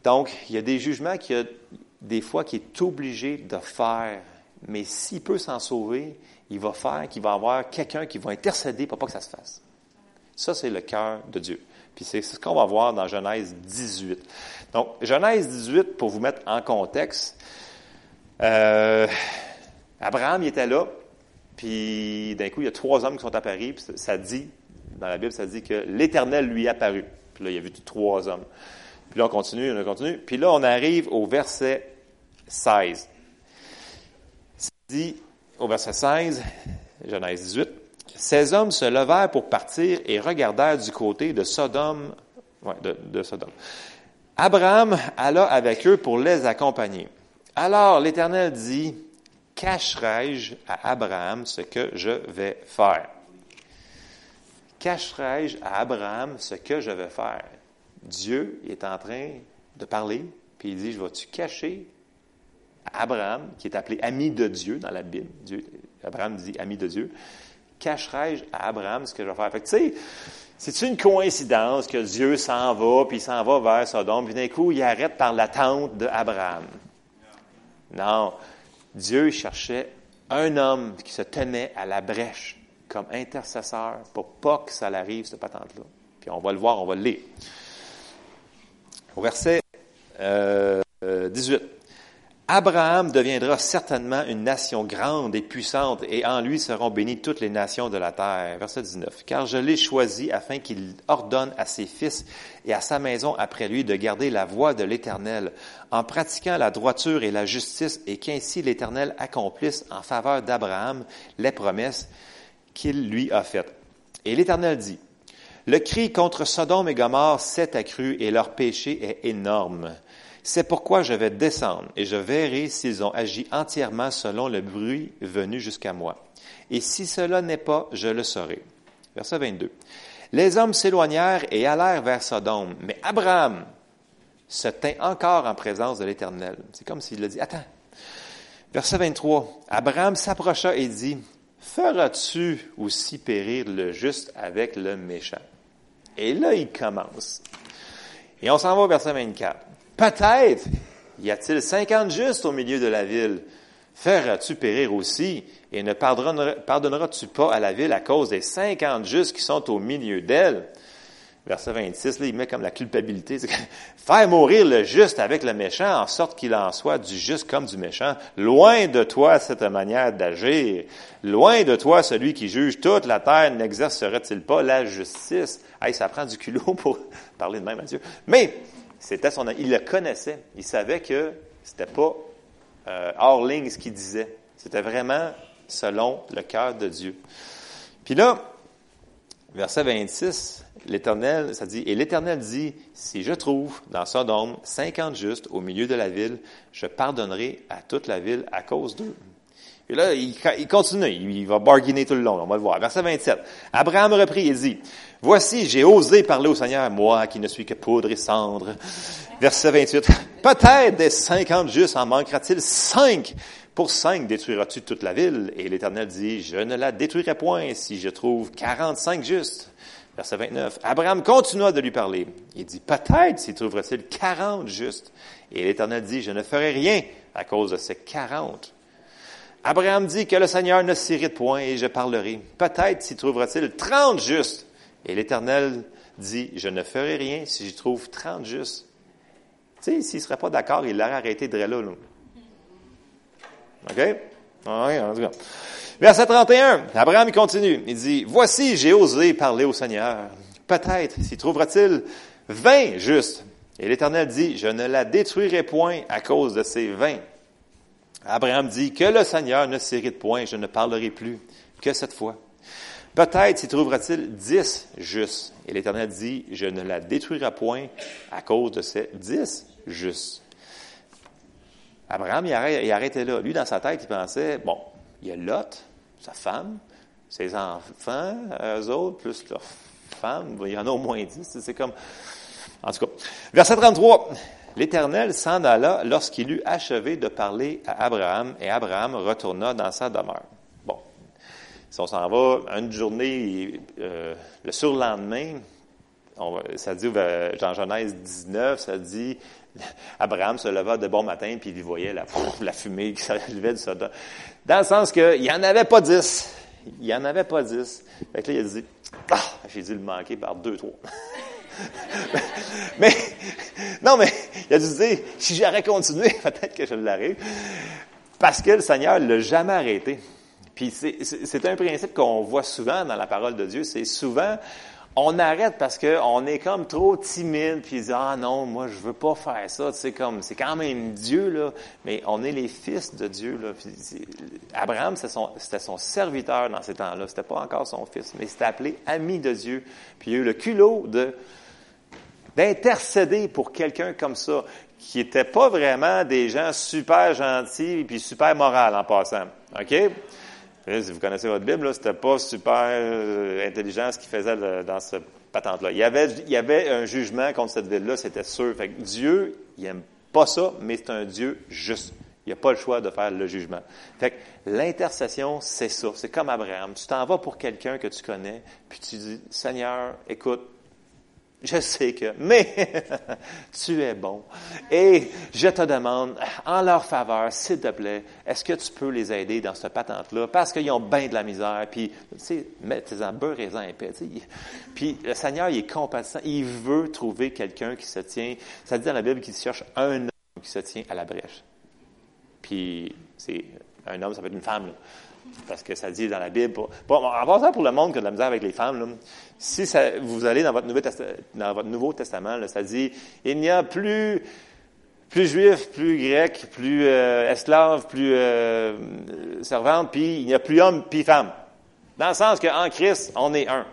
Donc, il y a des jugements qu'il y a des fois qu'il est obligé de faire, mais s'il peut s'en sauver, il va faire qu'il va avoir quelqu'un qui va intercéder pour pas que ça se fasse. Ça, c'est le cœur de Dieu. Puis c'est ce qu'on va voir dans Genèse 18. Donc, Genèse 18, pour vous mettre en contexte, euh, Abraham, il était là, puis d'un coup, il y a trois hommes qui sont apparus, puis ça dit, dans la Bible, ça dit que l'Éternel lui est apparu. Puis là, il y a vu trois hommes. Puis là, on continue, on continue. Puis là, on arrive au verset 16. Ça dit, au verset 16, Genèse 18, ces hommes se levèrent pour partir et regardèrent du côté de Sodome. Abraham alla avec eux pour les accompagner. Alors l'Éternel dit, cacherai-je à Abraham ce que je vais faire? Cacherai-je à Abraham ce que je vais faire? Dieu est en train de parler, puis il dit, je vais-tu cacher à Abraham, qui est appelé ami de Dieu dans la Bible, Abraham dit ami de Dieu, cacherai-je à Abraham ce que je vais faire? Fait tu sais, c'est une coïncidence que Dieu s'en va, puis il s'en va vers Sodome, puis d'un coup, il arrête par la tente d'Abraham. Non, Dieu cherchait un homme qui se tenait à la brèche comme intercesseur pour pas que ça l'arrive, cette patente-là. Puis on va le voir, on va le lire. Au verset euh, 18. Abraham deviendra certainement une nation grande et puissante, et en lui seront bénies toutes les nations de la terre. Verset 19. Car je l'ai choisi afin qu'il ordonne à ses fils et à sa maison après lui de garder la voie de l'Éternel, en pratiquant la droiture et la justice, et qu'ainsi l'Éternel accomplisse en faveur d'Abraham les promesses qu'il lui a faites. Et l'Éternel dit, le cri contre Sodome et Gomorre s'est accru et leur péché est énorme. C'est pourquoi je vais descendre et je verrai s'ils ont agi entièrement selon le bruit venu jusqu'à moi. Et si cela n'est pas, je le saurai. Verset 22. Les hommes s'éloignèrent et allèrent vers Sodome, mais Abraham se tint encore en présence de l'Éternel. C'est comme s'il le dit, attends. Verset 23. Abraham s'approcha et dit, feras-tu aussi périr le juste avec le méchant? Et là, il commence. Et on s'en va au verset 24. Peut-être y a-t-il cinquante justes au milieu de la ville? Feras-tu périr aussi, et ne pardonneras-tu pas à la ville à cause des cinquante justes qui sont au milieu d'elle? Verset 26, là, il met comme la culpabilité. Faire mourir le juste avec le méchant, en sorte qu'il en soit du juste comme du méchant. Loin de toi cette manière d'agir. Loin de toi celui qui juge toute la terre n'exercerait-il pas la justice? Hey, ça prend du culot pour parler de même à Dieu. Mais, c'était son, il le connaissait. Il savait que c'était pas euh, hors ligne ce qu'il disait. C'était vraiment selon le cœur de Dieu. Puis là, Verset 26, l'Éternel, ça dit, et l'Éternel dit, si je trouve dans Sodome 50 justes au milieu de la ville, je pardonnerai à toute la ville à cause d'eux. Et là, il, continue, il va bargainer tout le long, on va le voir. Verset 27. Abraham reprit et dit, Voici, j'ai osé parler au Seigneur, moi qui ne suis que poudre et cendre. Verset 28. Peut-être des cinquante justes en manquera-t-il cinq. Pour cinq détruiras-tu toute la ville? Et l'Éternel dit, je ne la détruirai point si je trouve quarante-cinq justes. Verset 29. Abraham continua de lui parler. Il dit, peut-être s'y trouvera-t-il quarante justes. Et l'Éternel dit, je ne ferai rien à cause de ces quarante. Abraham dit que le Seigneur ne s'irrite point et je parlerai. Peut-être s'y trouvera-t-il trente justes. Et l'Éternel dit, je ne ferai rien si j'y trouve trente justes. Tu sais, s'il ne serait pas d'accord, il l'aurait arrêté de là. là. OK? En tout cas. Verset 31, Abraham continue. Il dit, Voici, j'ai osé parler au Seigneur. Peut-être s'y trouvera-t-il vingt justes. Et l'Éternel dit, Je ne la détruirai point à cause de ces vingt. Abraham dit, Que le Seigneur ne s'irrite point, je ne parlerai plus que cette fois. Peut-être s'y trouvera-t-il dix justes. Et l'Éternel dit, je ne la détruirai point à cause de ces dix justes. Abraham, il, arrêtait là. Lui, dans sa tête, il pensait, bon, il y a Lot, sa femme, ses enfants, eux autres, plus leurs femmes, il y en a au moins dix. C'est comme, en tout cas. Verset 33. L'Éternel s'en alla lorsqu'il eut achevé de parler à Abraham, et Abraham retourna dans sa demeure. Si on s'en va une journée, euh, le surlendemain, ça dit dans Genèse 19, ça dit Abraham se leva de bon matin puis il voyait la, la fumée qui s'élevait du Sodome. Dans le sens qu'il n'y en avait pas dix. Il n'y en avait pas dix. Fait que là, il a dit Ah, j'ai dû le manquer par deux, trois. mais, non, mais il a dû se dire si j'aurais continué, peut-être que je l'arrive. Parce que le Seigneur ne l'a jamais arrêté. Puis c'est un principe qu'on voit souvent dans la parole de Dieu. C'est souvent, on arrête parce qu'on est comme trop timide, puis dit, ah non, moi je veux pas faire ça. C'est comme, c'est quand même Dieu, là, mais on est les fils de Dieu. Là. Abraham, c'était son, son, serviteur dans ces temps-là. C'était pas encore son fils, mais c'était appelé ami de Dieu. Puis il a eu le culot de d'intercéder pour quelqu'un comme ça, qui n'était pas vraiment des gens super gentils puis super moral en passant. OK? si vous connaissez votre Bible, c'était pas super euh, intelligent ce qu'il faisait dans ce patente-là. Il y, avait, il y avait un jugement contre cette ville-là, c'était sûr. Fait que Dieu, il aime pas ça, mais c'est un Dieu juste. Il n'y a pas le choix de faire le jugement. Fait que l'intercession, c'est ça. C'est comme Abraham. Tu t'en vas pour quelqu'un que tu connais, puis tu dis, Seigneur, écoute, je sais que, mais tu es bon. Et je te demande, en leur faveur, s'il te plaît, est-ce que tu peux les aider dans cette patente-là? Parce qu'ils ont bien de la misère. Puis, tu sais, mettez-en beurre, et épais. Puis, le Seigneur, il est compatissant. Il veut trouver quelqu'un qui se tient. Ça dit dans la Bible qu'il cherche un homme qui se tient à la brèche. Puis, c'est un homme, ça peut être une femme. Là. Parce que ça dit dans la Bible. Bon, en passant pour le monde qui a de la misère avec les femmes, là, si vous allez dans votre Nouveau, dans votre nouveau Testament, ça dit il n'y a plus plus juif, plus grec, plus euh, esclave, plus euh, servante, puis il n'y a plus homme, puis femme. Dans le sens qu'en Christ, on est un.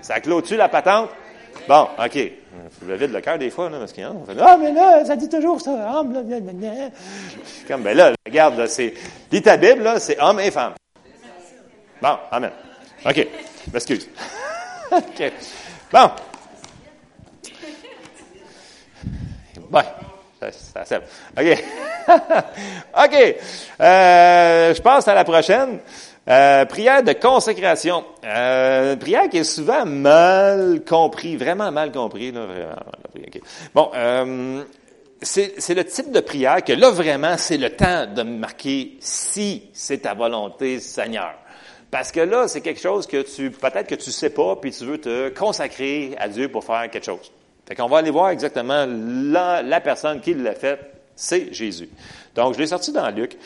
Ça clôture la patente? Bon, OK. Je vide le cœur des fois, là, parce qu'on fait Ah, mais là, ça dit toujours ça, là, Comme, ben là, regarde, là, c'est. Lis ta Bible, là, c'est homme et femme. Bon, Amen. OK. M'excuse. OK. Bon. OK. OK. Euh, je passe à la prochaine. Euh, prière de consécration. Euh, prière qui est souvent mal compris, vraiment mal compris. Là, vraiment, Bon, euh, c'est le type de prière que là, vraiment, c'est le temps de marquer si c'est ta volonté, Seigneur. Parce que là, c'est quelque chose que tu, peut-être que tu sais pas, puis tu veux te consacrer à Dieu pour faire quelque chose. Fait qu'on va aller voir exactement la, la personne qui l'a fait, c'est Jésus. Donc, je l'ai sorti dans Luc.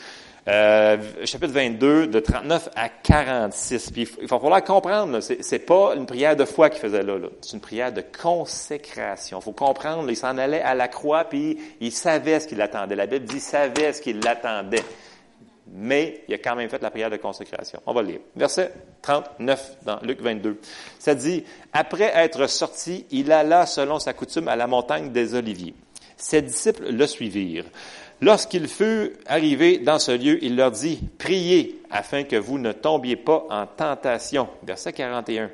Euh, chapitre 22, de 39 à 46. Puis il va falloir comprendre, c'est, c'est pas une prière de foi qu'il faisait là, là. c'est une prière de consécration. Il faut comprendre, il s'en allait à la croix, puis il savait ce qu'il attendait. La Bible dit, il savait ce qu'il l'attendait. mais il a quand même fait la prière de consécration. On va le lire. Verset 39 dans Luc 22. Ça dit, après être sorti, il alla selon sa coutume à la montagne des Oliviers. Ses disciples le suivirent. Lorsqu'il fut arrivé dans ce lieu, il leur dit, priez afin que vous ne tombiez pas en tentation. Verset 41.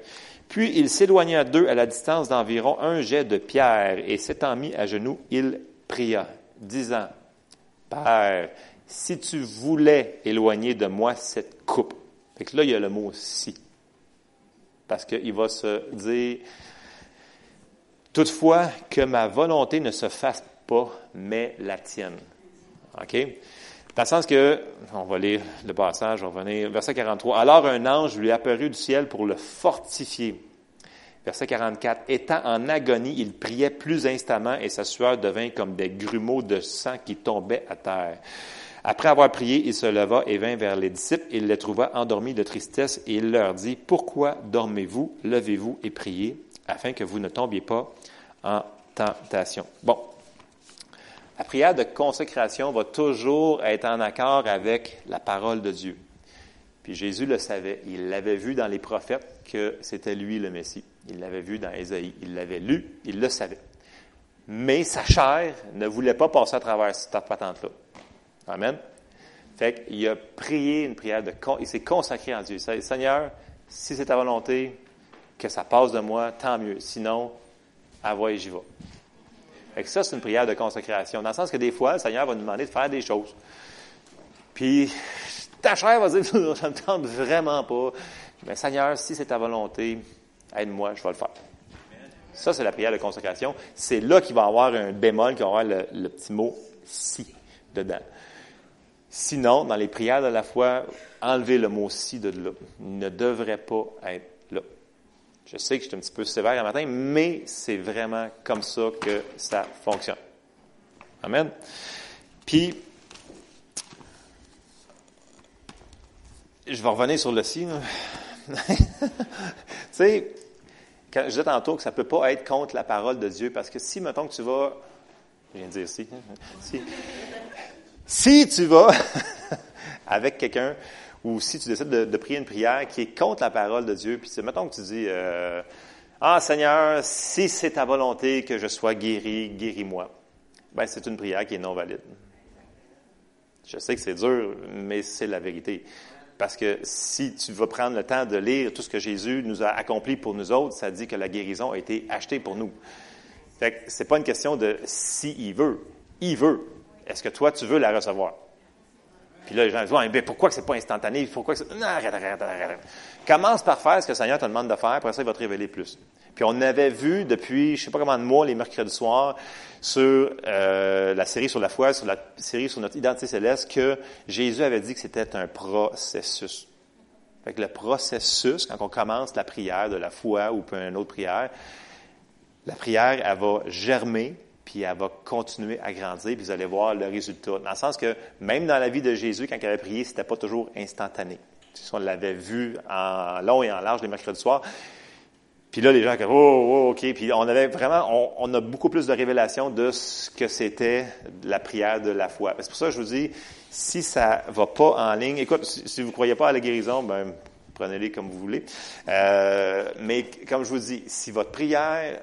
Puis il s'éloigna d'eux à la distance d'environ un jet de pierre et s'étant mis à genoux, il pria, disant, Père, si tu voulais éloigner de moi cette coupe. Fait que là, il y a le mot si. Parce qu'il va se dire, toutefois, que ma volonté ne se fasse pas, mais la tienne. Dans le sens que, on va lire le passage, on va revenir, verset 43. Alors un ange lui apparut du ciel pour le fortifier. Verset 44. Étant en agonie, il priait plus instamment et sa sueur devint comme des grumeaux de sang qui tombaient à terre. Après avoir prié, il se leva et vint vers les disciples. Il les trouva endormis de tristesse et il leur dit, Pourquoi dormez-vous? Levez-vous et priez afin que vous ne tombiez pas en tentation. La prière de consécration va toujours être en accord avec la parole de Dieu. Puis Jésus le savait. Il l'avait vu dans les prophètes que c'était lui le Messie. Il l'avait vu dans Ésaïe. Il l'avait lu. Il le savait. Mais sa chair ne voulait pas passer à travers cette patente-là. Amen. Fait qu'il a prié une prière de, il s'est consacré en Dieu. Seigneur, si c'est ta volonté, que ça passe de moi, tant mieux. Sinon, à et j'y vais. Fait que ça, c'est une prière de consécration. Dans le sens que des fois, le Seigneur va nous demander de faire des choses. Puis, ta chair va dire, je ne me tente vraiment pas. Mais Seigneur, si c'est ta volonté, aide-moi, je vais le faire. Ça, c'est la prière de consécration. C'est là qu'il va y avoir un bémol, qu'il va y avoir le, le petit mot si dedans. Sinon, dans les prières de la foi, enlevez le mot si de là. Il ne devrait pas être là. Je sais que je suis un petit peu sévère un matin, mais c'est vraiment comme ça que ça fonctionne. Amen. Puis, je vais revenir sur le si. tu sais, quand je disais tantôt que ça ne peut pas être contre la parole de Dieu, parce que si, mettons que tu vas, je viens de dire si, si si tu vas avec quelqu'un ou si tu décides de, prier une prière qui est contre la parole de Dieu, puis mettons que tu dis euh, Ah Seigneur, si c'est ta volonté que je sois guéri, guéris-moi. Ben, c'est une prière qui est non valide. Je sais que c'est dur, mais c'est la vérité. Parce que si tu vas prendre le temps de lire tout ce que Jésus nous a accompli pour nous autres, ça dit que la guérison a été achetée pour nous. Fait que c'est pas une question de si il veut. Il veut. Est-ce que toi, tu veux la recevoir? Puis là, les gens disent, ben pourquoi que c'est pas instantané? Pourquoi que Non, arrête, arrête, arrête. Commence par faire ce que le Seigneur te demande de faire, après ça, il va te révéler plus. Puis on avait vu depuis, je sais pas comment de mois, les mercredis soirs, sur euh, la série sur la foi, sur la série sur notre identité céleste, que Jésus avait dit que c'était un processus. Fait que le processus, quand on commence la prière de la foi ou une autre prière, la prière, elle va germer, puis elle va continuer à grandir, puis vous allez voir le résultat. Dans le sens que même dans la vie de Jésus, quand il avait prié, c'était pas toujours instantané. On l'avait vu en long et en large les mercredis soirs. Puis là, les gens, oh, oh, OK. Puis on avait vraiment, on, a beaucoup plus de révélations de ce que c'était la prière de la foi. C'est pour ça que je vous dis, si ça va pas en ligne, écoute, si, vous croyez pas à la guérison, ben, prenez-les comme vous voulez. Euh, mais comme je vous dis, si votre prière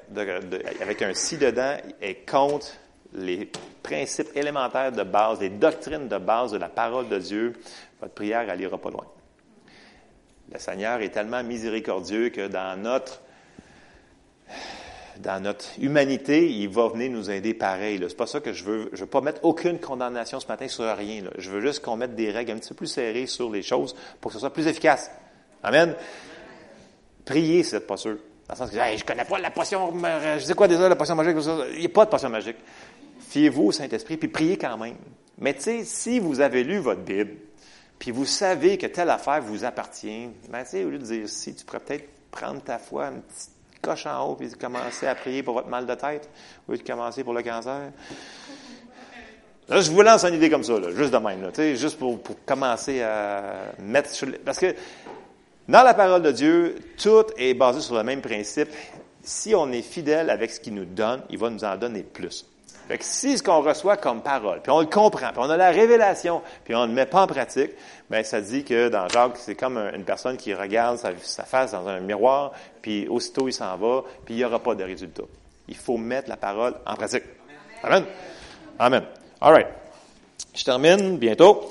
avec un si dedans est contre les principes élémentaires de base, les doctrines de base de la parole de Dieu, votre prière, n'ira pas loin. Le Seigneur est tellement miséricordieux que dans notre dans notre humanité, il va venir nous aider pareil. C'est pas ça que je veux. Je veux pas mettre aucune condamnation ce matin sur rien. Je veux juste qu'on mette des règles un petit peu plus serrées sur les choses pour que ce soit plus efficace. Amen. Priez si vous n'êtes pas sûr. Dans le sens que hey, je connais pas la potion, je sais quoi déjà la potion magique. Il n'y a pas de potion magique. Fiez-vous au Saint-Esprit, puis priez quand même. Mais tu sais, si vous avez lu votre Bible, puis vous savez que telle affaire vous appartient, ben, tu sais, au lieu de dire si, tu pourrais peut-être prendre ta foi, une petite coche en haut, puis commencer à prier pour votre mal de tête, au lieu de commencer pour le cancer. Là, je vous lance une idée comme ça, juste de même, là, juste pour, pour commencer à mettre sur... Parce que dans la parole de Dieu, tout est basé sur le même principe. Si on est fidèle avec ce qu'il nous donne, il va nous en donner plus. Fait que si ce qu'on reçoit comme parole, puis on le comprend, puis on a la révélation, puis on ne le met pas en pratique, bien, ça dit que dans Jacques, c'est comme une personne qui regarde sa, face dans un miroir, puis aussitôt il s'en va, puis il n'y aura pas de résultat. Il faut mettre la parole en pratique. Amen. Amen. All right. Je termine bientôt.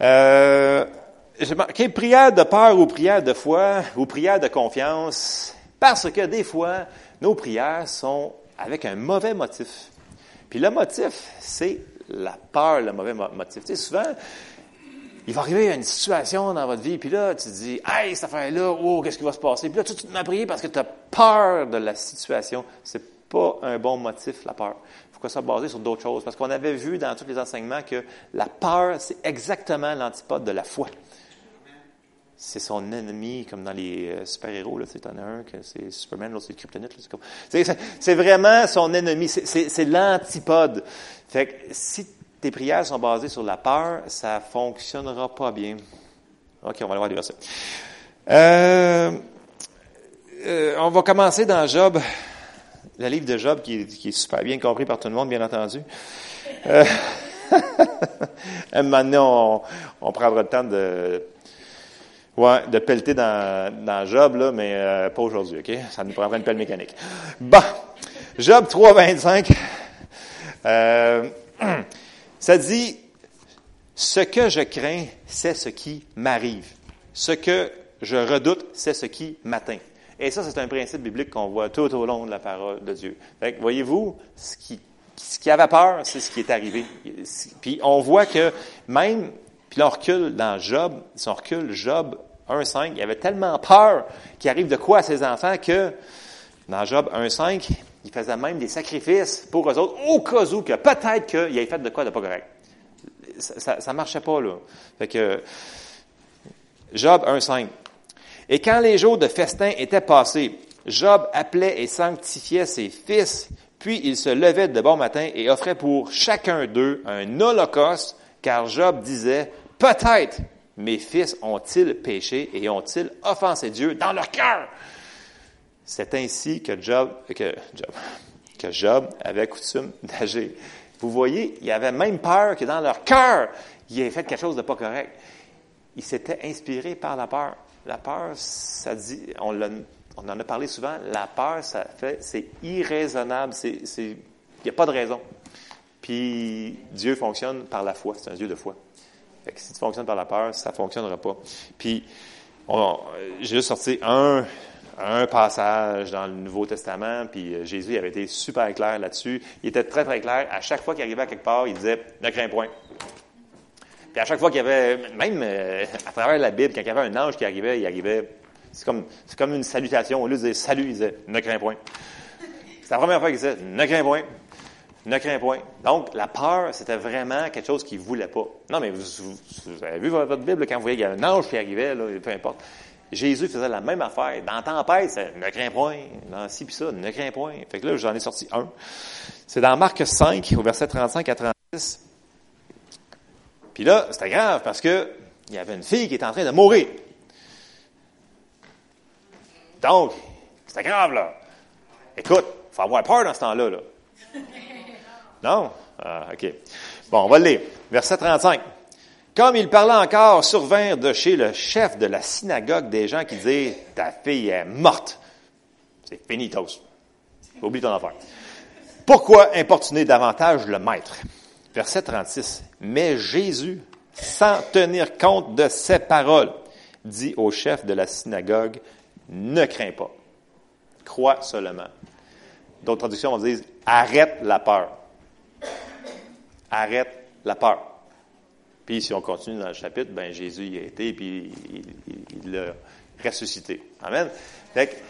Euh, j'ai marqué prière de peur ou prière de foi ou prière de confiance parce que des fois, nos prières sont avec un mauvais motif. Puis le motif, c'est la peur, le mauvais motif. Tu sais, souvent, il va arriver une situation dans votre vie, puis là, tu te dis, hey, cette affaire-là, oh, qu'est-ce qui va se passer? Puis là, tu te mets à prier parce que tu as peur de la situation. C'est pas un bon motif, la peur. Il faut que ça basé sur d'autres choses. Parce qu'on avait vu dans tous les enseignements que la peur, c'est exactement l'antipode de la foi c'est son ennemi, comme dans les euh, super-héros, là, c'est un que c'est Superman, l'autre c'est Kryptonite, c'est vraiment son ennemi, c'est l'antipode. Fait que si tes prières sont basées sur la peur, ça fonctionnera pas bien. OK, on va aller voir les versets. Euh, euh, on va commencer dans Job, le livre de Job qui est, super bien compris par tout le monde, bien entendu. Euh, maintenant, on prendra le temps de Ouais, de pelleter dans, dans Job, là, mais euh, pas aujourd'hui, OK? Ça nous prendrait une pelle mécanique. Bon, Job 3, 25, euh, ça dit, ce que je crains, c'est ce qui m'arrive. Ce que je redoute, c'est ce qui m'atteint. Et ça, c'est un principe biblique qu'on voit tout au long de la parole de Dieu. voyez-vous, ce qui, ce qui avait peur, c'est ce qui est arrivé. Puis on voit que même puis là, on recule dans Job, si on recule Job 1.5, il avait tellement peur qu'il arrive de quoi à ses enfants que dans Job 1.5, il faisait même des sacrifices pour eux autres, au cas où que peut-être qu'il ait fait de quoi de pas correct. Ça, ça, marchait pas, là. Fait que, Job 1.5. Et quand les jours de festin étaient passés, Job appelait et sanctifiait ses fils, puis il se levait de bon matin et offrait pour chacun d'eux un holocauste, car Job disait, Peut-être mes fils ont-ils péché et ont-ils offensé Dieu dans leur cœur? C'est ainsi que Job, que Job, que Job avait coutume d'agir. Vous voyez, il avait même peur que dans leur cœur, il ait fait quelque chose de pas correct. Il s'était inspiré par la peur. La peur, ça dit, on, on en a parlé souvent, la peur, ça fait, c'est irraisonnable, c'est, il n'y a pas de raison. Puis Dieu fonctionne par la foi, c'est un Dieu de foi si tu fonctionnes par la peur, ça ne fonctionnera pas. Puis, j'ai juste sorti un, un passage dans le Nouveau Testament, puis euh, Jésus avait été super clair là-dessus. Il était très, très clair. À chaque fois qu'il arrivait à quelque part, il disait « ne crains point ». Puis à chaque fois qu'il y avait, même euh, à travers la Bible, quand il y avait un ange qui arrivait, il arrivait, c'est comme, c'est comme une salutation. Au lieu de dire « salut », il disait « ne crains point ». C'est la première fois qu'il disait « ne crains point ». Ne crains point. Donc, la peur, c'était vraiment quelque chose qu'il ne voulait pas. Non, mais vous, avez vu votre Bible quand vous voyez qu'il y a un ange qui arrivait, là, peu importe. Jésus faisait la même affaire. Dans tempête, c'est ne crains point. Dans ci puis ça, ne crains point. Fait que là, j'en ai sorti un. C'est dans Marc 5, au verset 35 à 36. Puis là, c'était grave parce que il y avait une fille qui était en train de mourir. Donc, c'était grave, là. Écoute, il faut avoir peur dans ce temps-là, là. Non? Ah, OK. Bon, on va le lire. Verset 35. Comme il parlait encore, survinrent de chez le chef de la synagogue des gens qui disaient Ta fille est morte. C'est finitos. Oublie ton affaire. Pourquoi importuner davantage le maître? Verset 36. Mais Jésus, sans tenir compte de ces paroles, dit au chef de la synagogue Ne crains pas. Crois seulement. D'autres traductions vont Arrête la peur arrête la peur. Puis si on continue dans le chapitre, ben Jésus y a été, puis il l'a ressuscité. Amen. Fait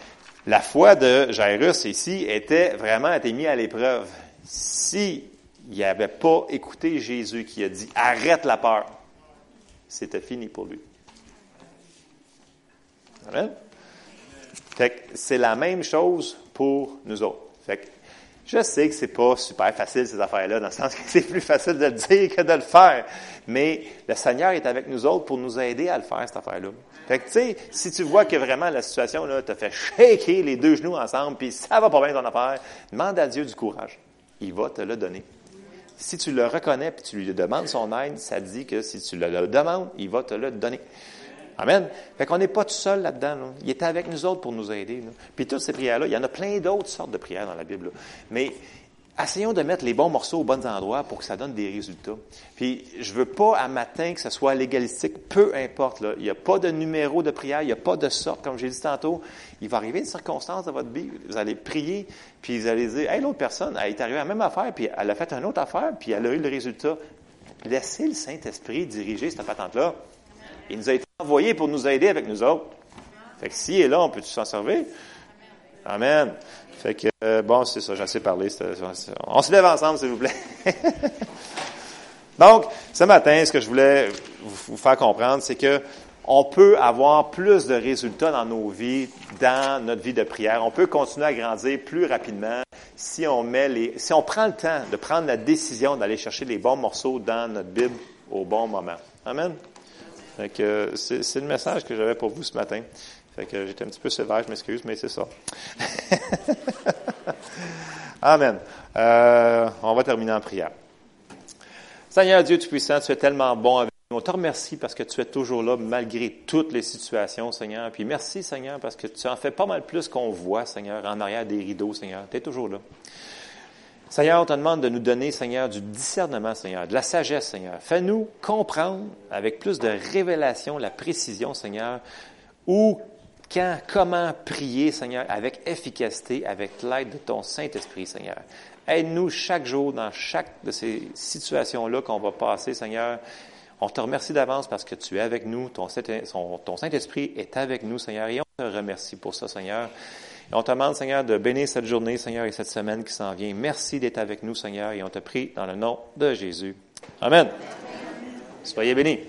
la foi de Jairus ici était vraiment été mise à l'épreuve. Si il n'avait pas écouté Jésus qui a dit arrête la peur, c'était fini pour lui. Amen. Fait c'est la même chose pour nous autres. Fait je sais que c'est pas super facile, ces affaires-là, dans le sens que c'est plus facile de le dire que de le faire. Mais le Seigneur est avec nous autres pour nous aider à le faire, cette affaire-là. Fait que, tu sais, si tu vois que vraiment la situation, là, te fait shaker les deux genoux ensemble, puis ça va pas bien ton affaire, demande à Dieu du courage. il va te le donner. Si tu le reconnais et tu lui demandes son aide, ça dit que si tu le demandes, il va te le donner. Amen. Fait qu'on n'est pas tout seul là-dedans. Il est avec nous autres pour nous aider. Puis toutes ces prières-là, il y en a plein d'autres sortes de prières dans la Bible. Mais essayons de mettre les bons morceaux aux bons endroits pour que ça donne des résultats. Puis, je veux pas à matin que ce soit légalistique, peu importe. Là. Il n'y a pas de numéro de prière, il n'y a pas de sorte, comme j'ai dit tantôt. Il va arriver une circonstance dans votre vie, vous allez prier, puis vous allez dire, hey, l'autre personne, elle est arrivée à la même affaire, puis elle a fait une autre affaire, puis elle a eu le résultat. Laissez le Saint-Esprit diriger cette patente-là. Il nous envoyé pour nous aider avec nous autres. Fait que s'il est là, on peut-tu s'en servir? Amen. Fait que, euh, bon, c'est ça, j'ai assez parlé. On se lève ensemble, s'il vous plaît. Donc, ce matin, ce que je voulais vous faire comprendre, c'est que on peut avoir plus de résultats dans nos vies, dans notre vie de prière. On peut continuer à grandir plus rapidement si on met les, si on prend le temps de prendre la décision d'aller chercher les bons morceaux dans notre Bible au bon moment. Amen. Fait que c'est le message que j'avais pour vous ce matin. Fait que j'étais un petit peu sévère, je m'excuse, mais c'est ça. Amen. Euh, on va terminer en prière. Seigneur Dieu Tout-Puissant, tu es tellement bon avec nous. On te remercie parce que tu es toujours là malgré toutes les situations, Seigneur. Puis merci, Seigneur, parce que tu en fais pas mal plus qu'on voit, Seigneur, en arrière des rideaux, Seigneur. Tu es toujours là. Seigneur, on te demande de nous donner, Seigneur, du discernement, Seigneur, de la sagesse, Seigneur. Fais-nous comprendre avec plus de révélation, la précision, Seigneur, où quand, comment prier, Seigneur, avec efficacité, avec l'aide de ton Saint-Esprit, Seigneur. Aide-nous chaque jour dans chaque de ces situations-là qu'on va passer, Seigneur. On te remercie d'avance parce que tu es avec nous, ton, Saint-Esprit est avec nous, Seigneur, et on te remercie pour ça, Seigneur. On te demande, Seigneur, de bénir cette journée, Seigneur, et cette semaine qui s'en vient. Merci d'être avec nous, Seigneur, et on te prie dans le nom de Jésus. Amen. Soyez bénis.